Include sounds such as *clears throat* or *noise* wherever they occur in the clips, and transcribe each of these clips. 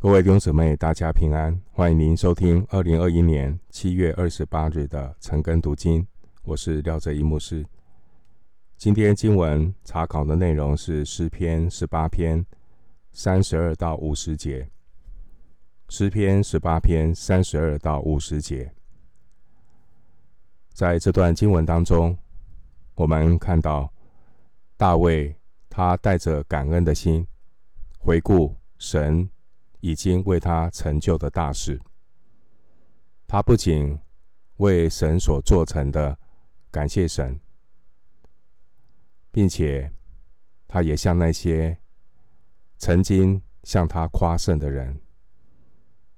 各位弟兄姊妹，大家平安！欢迎您收听二零二一年七月二十八日的晨更读经。我是廖哲一牧师。今天经文查考的内容是诗篇十八篇三十二到五十节。诗篇十八篇三十二到五十节，在这段经文当中，我们看到大卫他带着感恩的心回顾神。已经为他成就的大事，他不仅为神所做成的感谢神，并且他也向那些曾经向他夸胜的人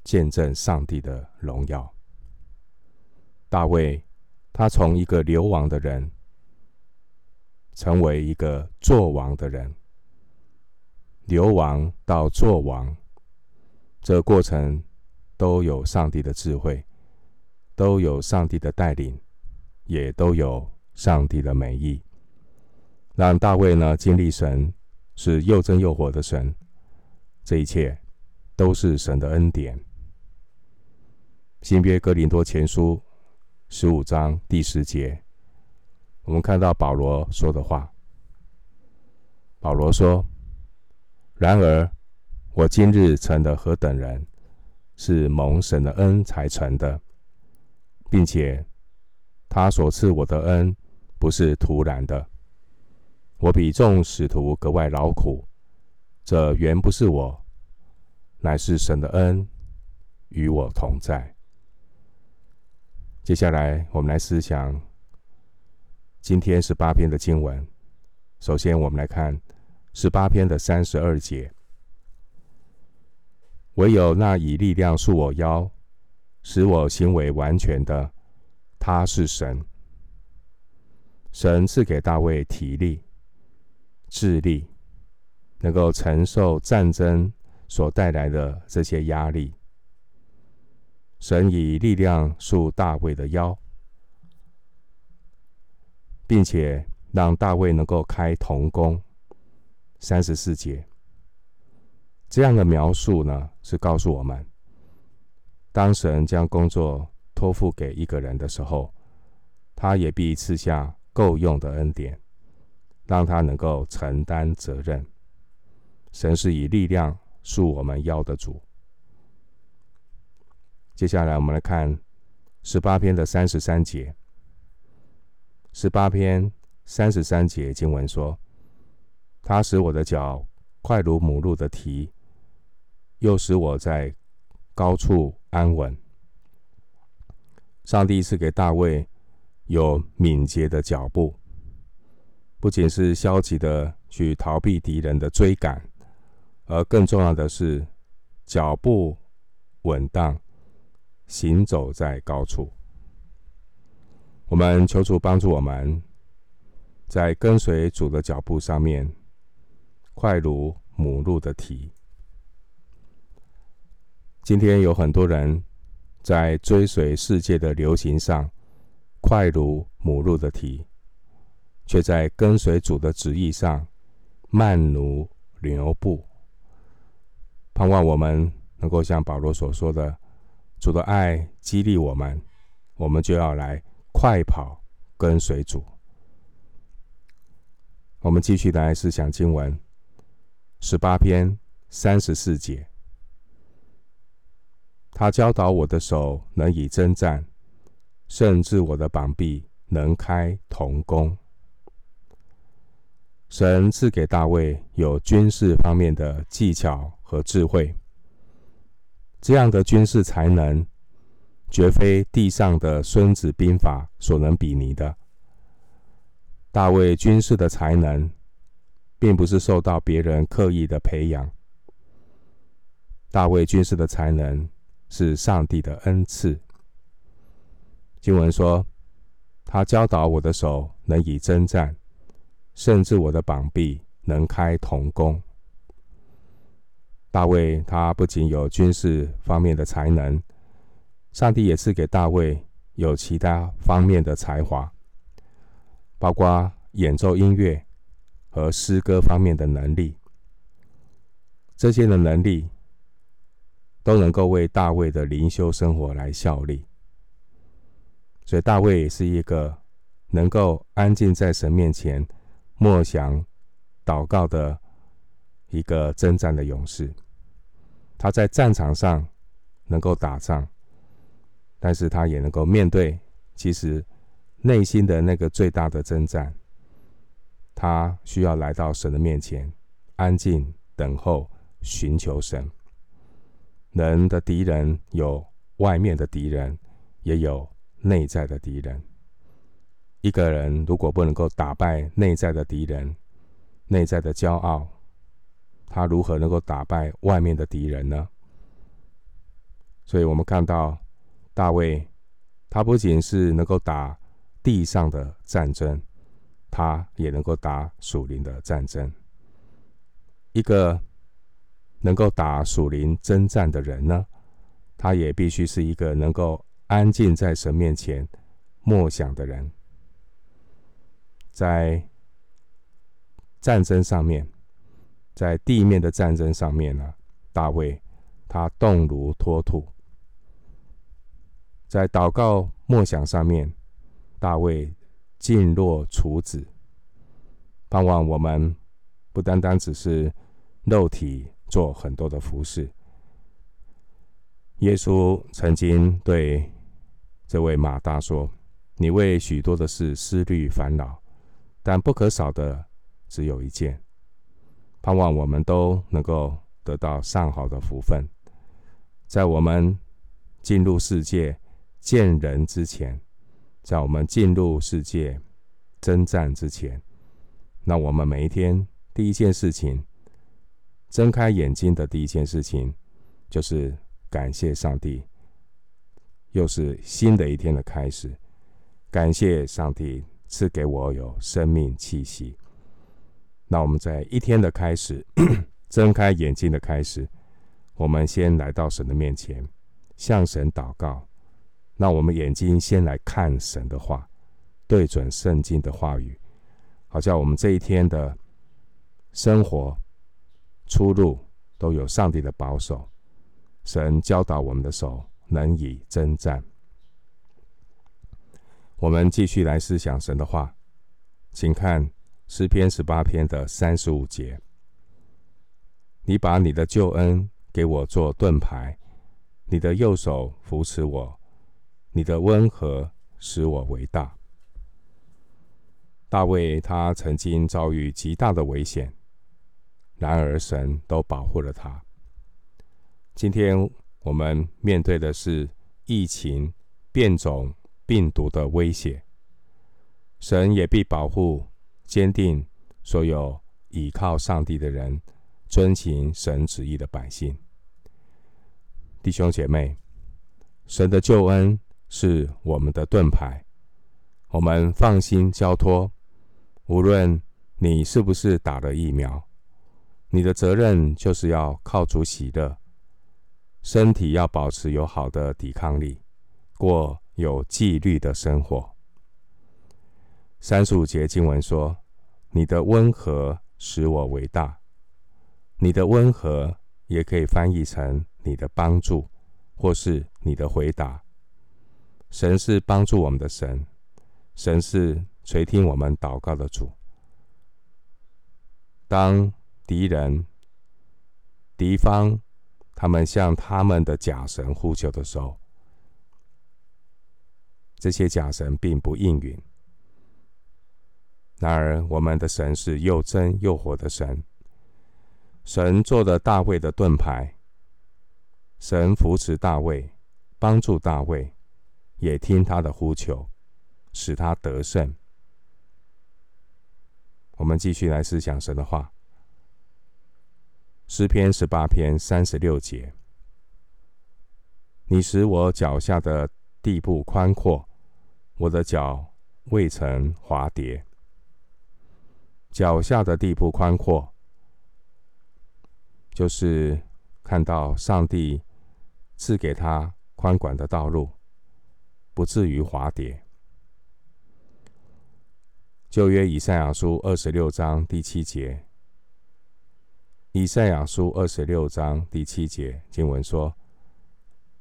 见证上帝的荣耀。大卫，他从一个流亡的人，成为一个作王的人，流亡到作王。这过程都有上帝的智慧，都有上帝的带领，也都有上帝的美意，让大卫呢经历神是又真又活的神。这一切都是神的恩典。新约哥林多前书十五章第十节，我们看到保罗说的话。保罗说：“然而。”我今日成了何等人，是蒙神的恩才成的，并且他所赐我的恩不是徒然的。我比众使徒格外劳苦，这原不是我，乃是神的恩与我同在。接下来，我们来思想今天十八篇的经文。首先，我们来看十八篇的三十二节。唯有那以力量束我腰，使我行为完全的，他是神。神赐给大卫体力、智力，能够承受战争所带来的这些压力。神以力量束大卫的腰，并且让大卫能够开铜工。三十四节。这样的描述呢，是告诉我们，当神将工作托付给一个人的时候，他也必赐下够用的恩典，让他能够承担责任。神是以力量束我们腰的主。接下来，我们来看十八篇的三十三节。十八篇三十三节经文说：“他使我的脚快如母鹿的蹄。”又使我在高处安稳。上帝赐给大卫有敏捷的脚步，不仅是消极的去逃避敌人的追赶，而更重要的是脚步稳当，行走在高处。我们求主帮助我们，在跟随主的脚步上面，快如母鹿的蹄。今天有很多人在追随世界的流行上，快如母鹿的蹄，却在跟随主的旨意上慢如牛步。盼望我们能够像保罗所说的，主的爱激励我们，我们就要来快跑跟随主。我们继续来思想经文，十八篇三十四节。他教导我的手能以征战，甚至我的膀臂能开铜弓。神赐给大卫有军事方面的技巧和智慧，这样的军事才能，绝非地上的孙子兵法所能比拟的。大卫军事的才能，并不是受到别人刻意的培养。大卫军事的才能，是上帝的恩赐。经文说：“他教导我的手能以征战，甚至我的膀臂能开铜弓。”大卫他不仅有军事方面的才能，上帝也赐给大卫有其他方面的才华，包括演奏音乐和诗歌方面的能力。这些的能力。都能够为大卫的灵修生活来效力。所以大卫也是一个能够安静在神面前默想、祷告的一个征战的勇士。他在战场上能够打仗，但是他也能够面对其实内心的那个最大的征战。他需要来到神的面前，安静等候，寻求神。人的敌人有外面的敌人，也有内在的敌人。一个人如果不能够打败内在的敌人，内在的骄傲，他如何能够打败外面的敌人呢？所以我们看到大卫，他不仅是能够打地上的战争，他也能够打属灵的战争。一个能够打属灵征战的人呢，他也必须是一个能够安静在神面前默想的人。在战争上面，在地面的战争上面呢，大卫他动如脱兔；在祷告默想上面，大卫静若处子。盼望我们不单单只是肉体做很多的服事。耶稣曾经对这位马大说：“你为许多的事思虑烦恼。”但不可少的只有一件，盼望我们都能够得到上好的福分，在我们进入世界见人之前，在我们进入世界征战之前，那我们每一天第一件事情，睁开眼睛的第一件事情，就是感谢上帝，又是新的一天的开始，感谢上帝。赐给我有生命气息。那我们在一天的开始，*clears throat* 睁开眼睛的开始，我们先来到神的面前，向神祷告。那我们眼睛先来看神的话，对准圣经的话语，好像我们这一天的生活出入都有上帝的保守。神教导我们的手能以征战。我们继续来思想神的话，请看诗篇十八篇的三十五节。你把你的救恩给我做盾牌，你的右手扶持我，你的温和使我为大。大卫他曾经遭遇极大的危险，然而神都保护了他。今天我们面对的是疫情变种。病毒的威胁，神也必保护坚定所有倚靠上帝的人，遵行神旨意的百姓。弟兄姐妹，神的救恩是我们的盾牌，我们放心交托。无论你是不是打了疫苗，你的责任就是要靠主喜乐，身体要保持有好的抵抗力，过。有纪律的生活。三十五节经文说：“你的温和使我为大。”你的温和也可以翻译成你的帮助，或是你的回答。神是帮助我们的神，神是垂听我们祷告的主。当敌人、敌方他们向他们的假神呼求的时候，这些假神并不应允。然而，我们的神是又真又活的神。神做了大卫的盾牌，神扶持大卫，帮助大卫，也听他的呼求，使他得胜。我们继续来思想神的话。诗篇十八篇三十六节：你使我脚下的地步宽阔。我的脚未曾滑跌，脚下的地步宽阔，就是看到上帝赐给他宽广的道路，不至于滑跌。旧约以赛亚书二十六章第七节，以赛亚书二十六章第七节经文说：“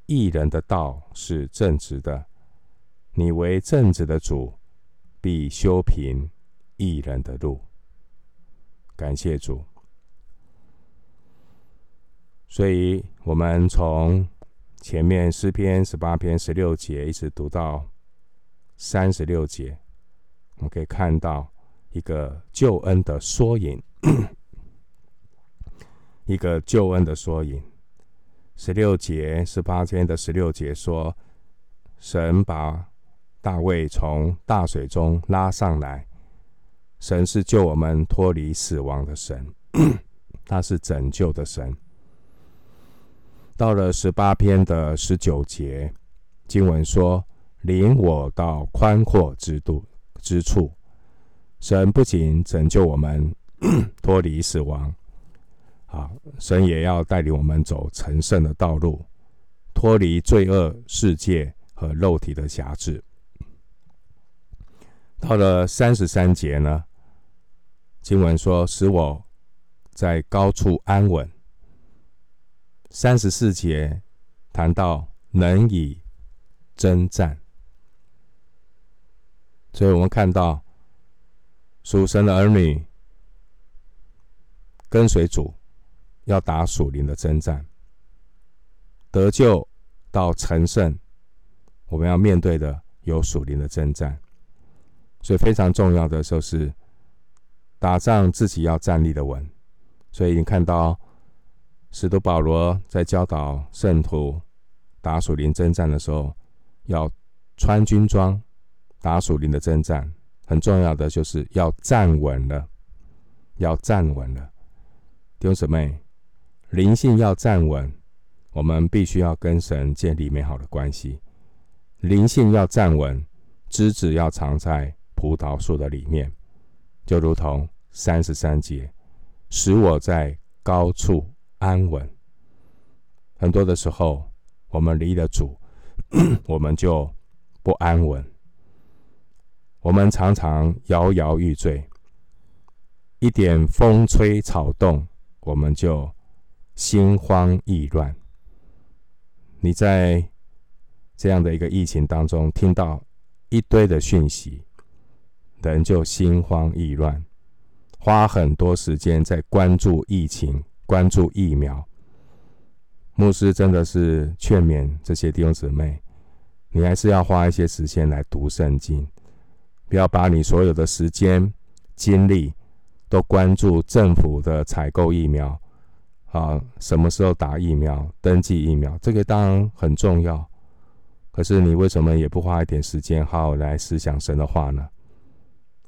义人的道是正直的，你为正直的主，必修平义人的路。感谢主。所以，我们从前面诗篇十八篇十六节一直读到三十六节，我们可以看到一个救恩的缩影，一个救恩的缩影。十六节，十八篇的十六节说，神把大卫从大水中拉上来，神是救我们脱离死亡的神，*clears throat* 他是拯救的神。到了十八篇的十九节，经文说：“领我到宽阔之度之处。”神不仅拯救我们 *clears throat* 脱离死亡，啊，神也要带领我们走成圣的道路，脱离罪恶世界和肉体的辖制。到了三十三节呢，经文说：“使我在高处安稳。”三十四节谈到能以征战，所以我们看到属神的儿女跟随主，要打属灵的征战，得救到成圣，我们要面对的有属灵的征战，所以非常重要的就是打仗自己要站立的稳，所以你看到。使徒保罗在教导圣徒打属灵征战的时候，要穿军装打属灵的征战。很重要的就是要站稳了，要站稳了。弟兄姊妹，灵性要站稳，我们必须要跟神建立美好的关系。灵性要站稳，枝子要藏在葡萄树的里面，就如同三十三节，使我在高处。安稳。很多的时候，我们离了主，*clears throat* 我们就不安稳。我们常常摇摇欲坠，一点风吹草动，我们就心慌意乱。你在这样的一个疫情当中，听到一堆的讯息，人就心慌意乱，花很多时间在关注疫情。关注疫苗，牧师真的是劝勉这些弟兄姊妹，你还是要花一些时间来读圣经，不要把你所有的时间精力都关注政府的采购疫苗啊，什么时候打疫苗、登记疫苗，这个当然很重要。可是你为什么也不花一点时间好好来思想神的话呢？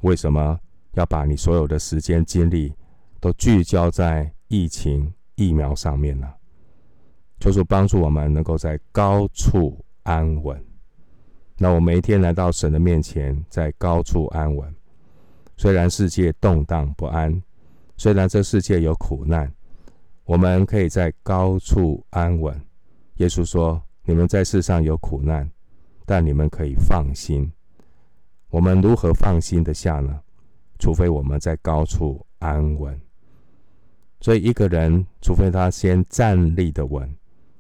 为什么要把你所有的时间精力都聚焦在疫情疫苗上面呢，就是帮助我们能够在高处安稳。那我每一天来到神的面前，在高处安稳。虽然世界动荡不安，虽然这世界有苦难，我们可以在高处安稳。耶稣说：“你们在世上有苦难，但你们可以放心。”我们如何放心得下呢？除非我们在高处安稳。所以，一个人除非他先站立的稳，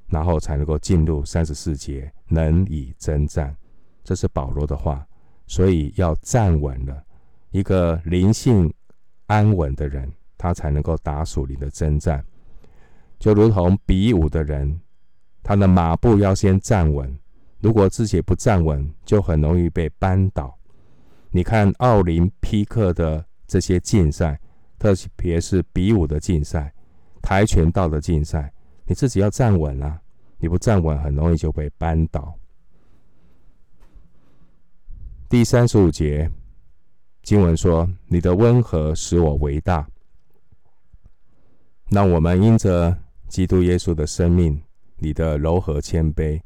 然后才能够进入三十四节，能以征战。这是保罗的话。所以要站稳了，一个灵性安稳的人，他才能够打属灵的征战。就如同比武的人，他的马步要先站稳，如果自己不站稳，就很容易被扳倒。你看奥林匹克的这些竞赛。特别是比武的竞赛、跆拳道的竞赛，你自己要站稳啊！你不站稳，很容易就被扳倒。第三十五节经文说：“你的温和使我为大。”那我们因着基督耶稣的生命，你的柔和谦卑，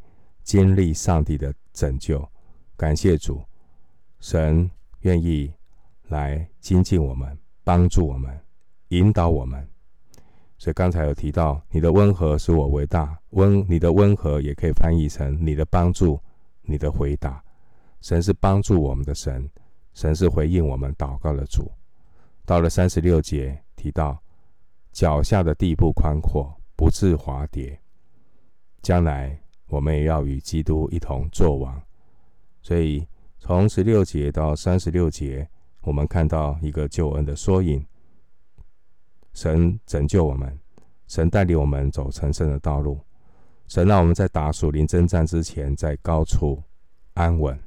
经历上帝的拯救。感谢主，神愿意来精进我们。帮助我们，引导我们。所以刚才有提到，你的温和使我伟大。温，你的温和也可以翻译成你的帮助，你的回答。神是帮助我们的神，神是回应我们祷告的主。到了三十六节提到，脚下的地步宽阔，不致滑跌。将来我们也要与基督一同作王。所以从十六节到三十六节，我们看到一个救恩的缩影。神拯救我们，神带领我们走成圣的道路，神让我们在打属灵征战之前，在高处安稳。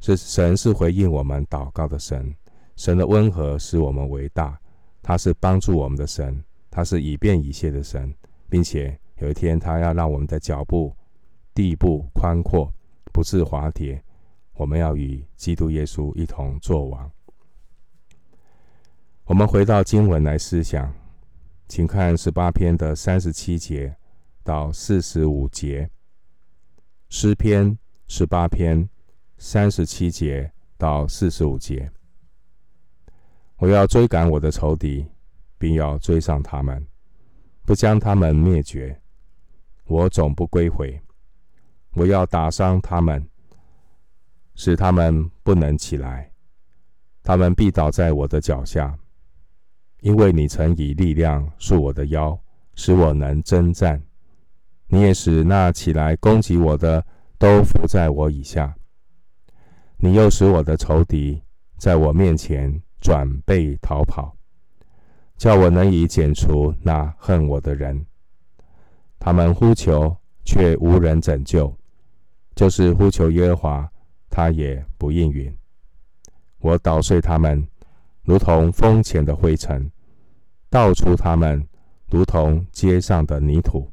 是神是回应我们祷告的神，神的温和使我们为大，他是帮助我们的神，他是以便以谢的神，并且有一天他要让我们的脚步地步宽阔，不致滑跌。我们要与基督耶稣一同作王。我们回到经文来思想，请看十八篇的三十七节到四十五节，诗篇十八篇三十七节到四十五节。我要追赶我的仇敌，并要追上他们，不将他们灭绝。我总不归回。我要打伤他们，使他们不能起来，他们必倒在我的脚下。因为你曾以力量束我的腰，使我能征战；你也使那起来攻击我的都伏在我以下。你又使我的仇敌在我面前转背逃跑，叫我能以剪除那恨我的人。他们呼求，却无人拯救；就是呼求耶和华，他也不应允。我捣碎他们。如同风前的灰尘，倒出他们，如同街上的泥土。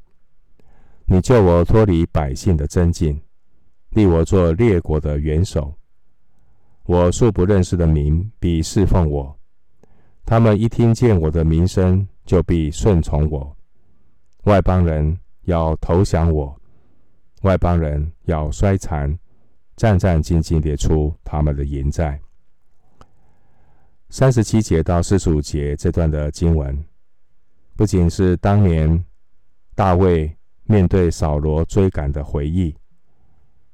你救我脱离百姓的争竞，立我做列国的元首。我素不认识的民必侍奉我，他们一听见我的名声，就必顺从我。外邦人要投降我，外邦人要衰残，战战兢兢列出他们的营寨。三十七节到四十五节这段的经文，不仅是当年大卫面对扫罗追赶的回忆。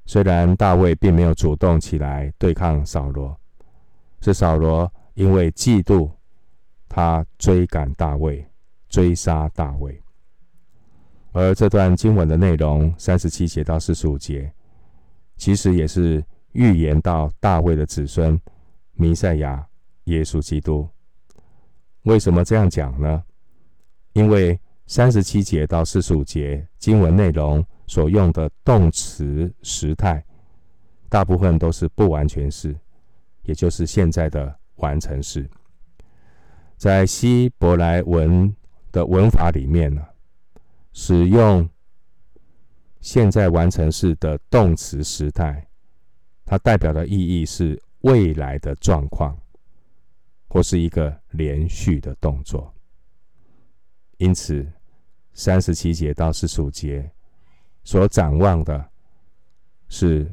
虽然大卫并没有主动起来对抗扫罗，是扫罗因为嫉妒他追赶大卫，追杀大卫。而这段经文的内容，三十七节到四十五节，其实也是预言到大卫的子孙弥赛亚。耶稣基督，为什么这样讲呢？因为三十七节到四十五节经文内容所用的动词时态，大部分都是不完全式，也就是现在的完成式。在希伯来文的文法里面呢，使用现在完成式的动词时态，它代表的意义是未来的状况。或是一个连续的动作，因此三十七节到四十五节所展望的是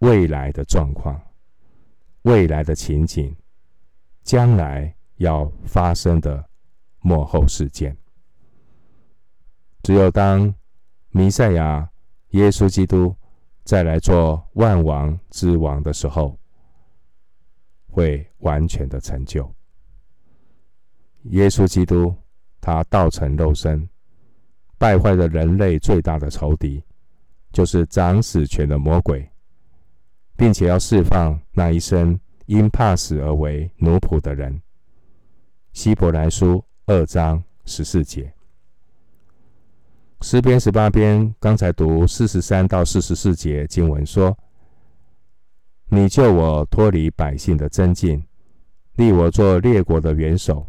未来的状况、未来的情景、将来要发生的幕后事件。只有当弥赛亚耶稣基督再来做万王之王的时候，会完全的成就。耶稣基督，他道成肉身，败坏了人类最大的仇敌，就是掌死权的魔鬼，并且要释放那一生因怕死而为奴仆的人。希伯来书二章十四节，诗篇十八篇刚才读四十三到四十四节经文说。你救我脱离百姓的争竞，立我做列国的元首。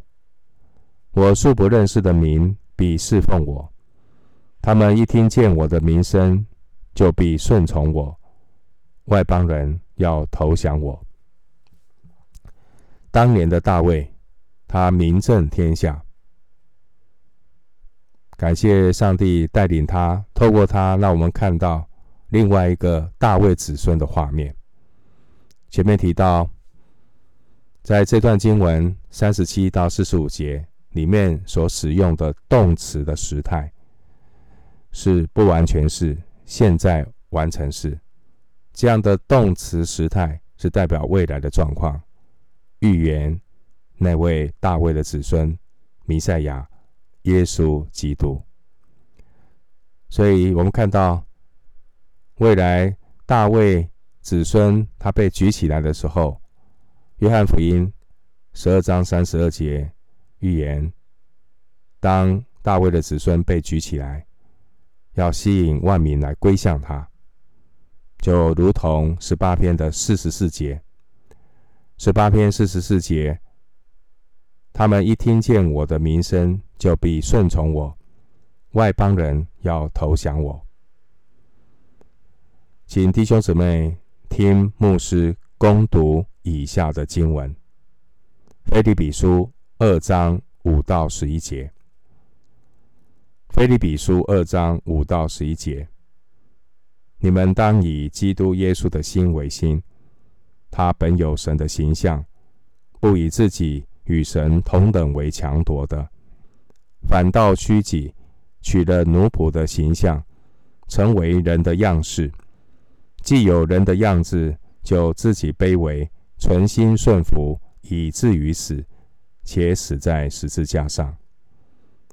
我素不认识的民必侍奉我，他们一听见我的名声，就必顺从我。外邦人要投降我。当年的大卫，他名震天下，感谢上帝带领他，透过他，让我们看到另外一个大卫子孙的画面。前面提到，在这段经文三十七到四十五节里面所使用的动词的时态，是不完全是现在完成式。这样的动词时态是代表未来的状况，预言那位大卫的子孙弥赛亚耶稣基督。所以我们看到未来大卫子孙他被举起来的时候，约翰福音十二章三十二节预言，当大卫的子孙被举起来，要吸引万民来归向他，就如同十八篇的四十四节。十八篇四十四节，他们一听见我的名声，就必顺从我；外邦人要投降我。请弟兄姊妹听牧师攻读以下的经文：腓立比书二章五到十一节。腓立比书二章五到十一节，你们当以基督耶稣的心为心。他本有神的形象，不以自己与神同等为强夺的，反倒虚己，取了奴仆的形象，成为人的样式。既有人的样子，就自己卑微，存心顺服，以至于死，且死在十字架上。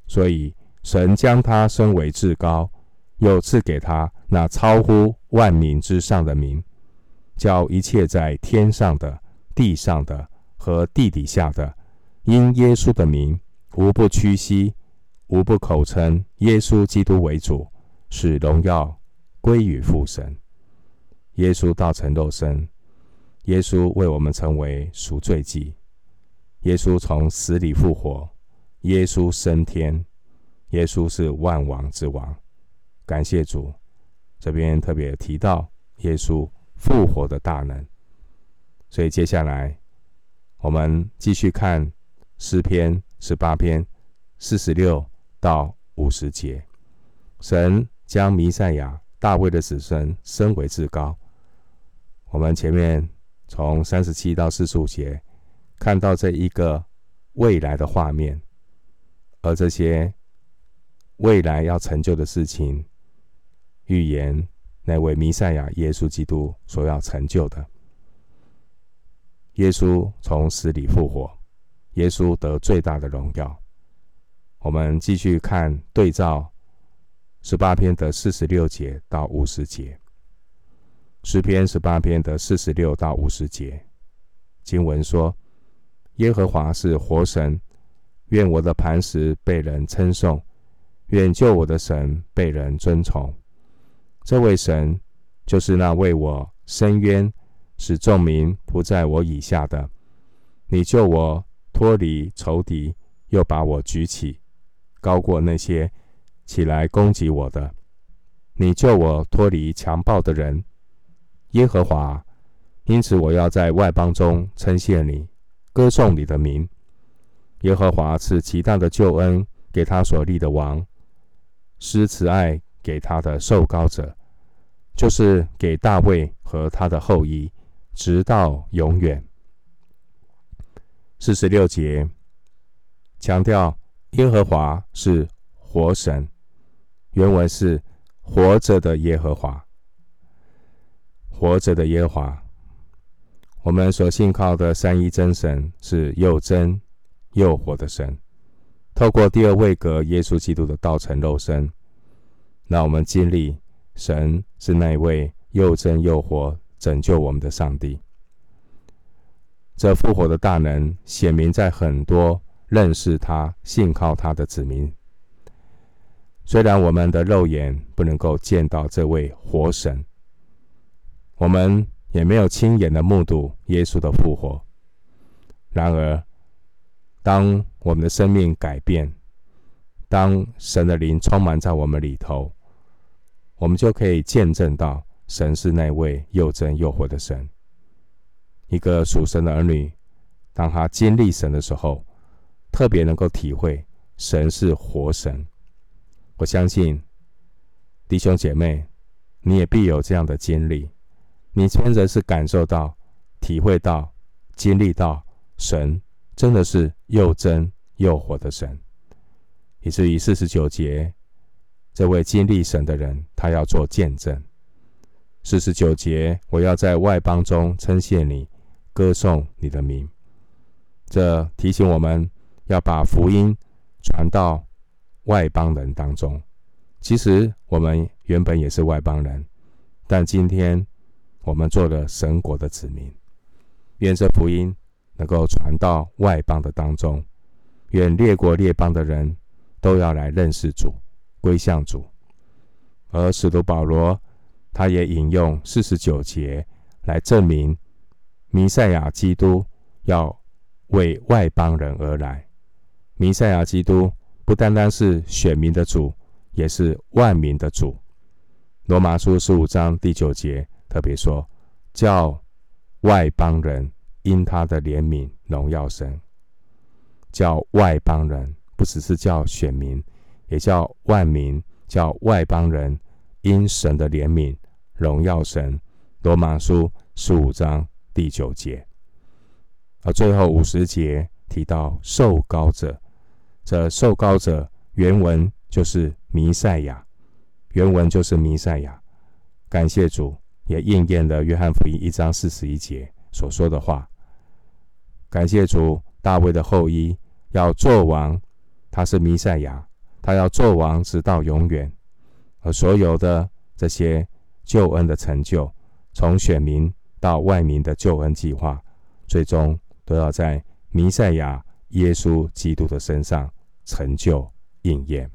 所以神将他升为至高，又赐给他那超乎万民之上的名。叫一切在天上的、地上的和地底下的，因耶稣的名，无不屈膝，无不口称耶稣基督为主，使荣耀归于父神。耶稣道成肉身，耶稣为我们成为赎罪祭，耶稣从死里复活，耶稣升天，耶稣是万王之王。感谢主，这边特别提到耶稣。复活的大能，所以接下来我们继续看诗篇十八篇四十六到五十节。神将弥赛亚大卫的子孙升为至高。我们前面从三十七到四十五节看到这一个未来的画面，而这些未来要成就的事情预言。那位弥赛亚耶稣基督所要成就的，耶稣从死里复活，耶稣得最大的荣耀。我们继续看对照十八篇的四十六节到五十节，诗篇十八篇的四十六到五十节，经文说：耶和华是活神，愿我的磐石被人称颂，愿救我的神被人尊崇。这位神就是那为我伸冤，使众民不在我以下的。你救我脱离仇敌，又把我举起，高过那些起来攻击我的。你救我脱离强暴的人，耶和华。因此我要在外邦中称谢你，歌颂你的名。耶和华赐极大的救恩给他所立的王，施慈爱。给他的受膏者，就是给大卫和他的后裔，直到永远。四十六节强调耶和华是活神，原文是活着的耶和华，活着的耶和华。我们所信靠的三一真神是又真又活的神，透过第二位格耶稣基督的道成肉身。让我们经历神是那位又真又活拯救我们的上帝。这复活的大能显明在很多认识他、信靠他的子民。虽然我们的肉眼不能够见到这位活神，我们也没有亲眼的目睹耶稣的复活。然而，当我们的生命改变，当神的灵充满在我们里头，我们就可以见证到神是那位又真又活的神。一个属神的儿女，当他经历神的时候，特别能够体会神是活神。我相信弟兄姐妹，你也必有这样的经历。你真的是感受到、体会到、经历到神真的是又真又活的神，以至于四十九节。这位经历神的人，他要做见证。四十九节，我要在外邦中称谢你，歌颂你的名。这提醒我们要把福音传到外邦人当中。其实我们原本也是外邦人，但今天我们做了神国的子民，愿这福音能够传到外邦的当中，愿列国列邦的人都要来认识主，归向主。而使徒保罗，他也引用四十九节来证明，弥赛亚基督要为外邦人而来。弥赛亚基督不单单是选民的主，也是万民的主。罗马书十五章第九节特别说，叫外邦人因他的怜悯荣耀神。叫外邦人，不只是叫选民，也叫万民。叫外邦人因神的怜悯荣耀神。罗马书十五章第九节，而最后五十节提到受膏者，这受膏者原文就是弥赛亚，原文就是弥赛亚。感谢主，也应验了约翰福音一章四十一节所说的话。感谢主，大卫的后裔要做王，他是弥赛亚。他要做王直到永远，而所有的这些救恩的成就，从选民到外民的救恩计划，最终都要在弥赛亚耶稣基督的身上成就应验。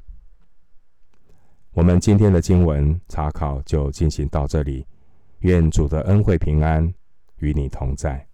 我们今天的经文查考就进行到这里，愿主的恩惠平安与你同在。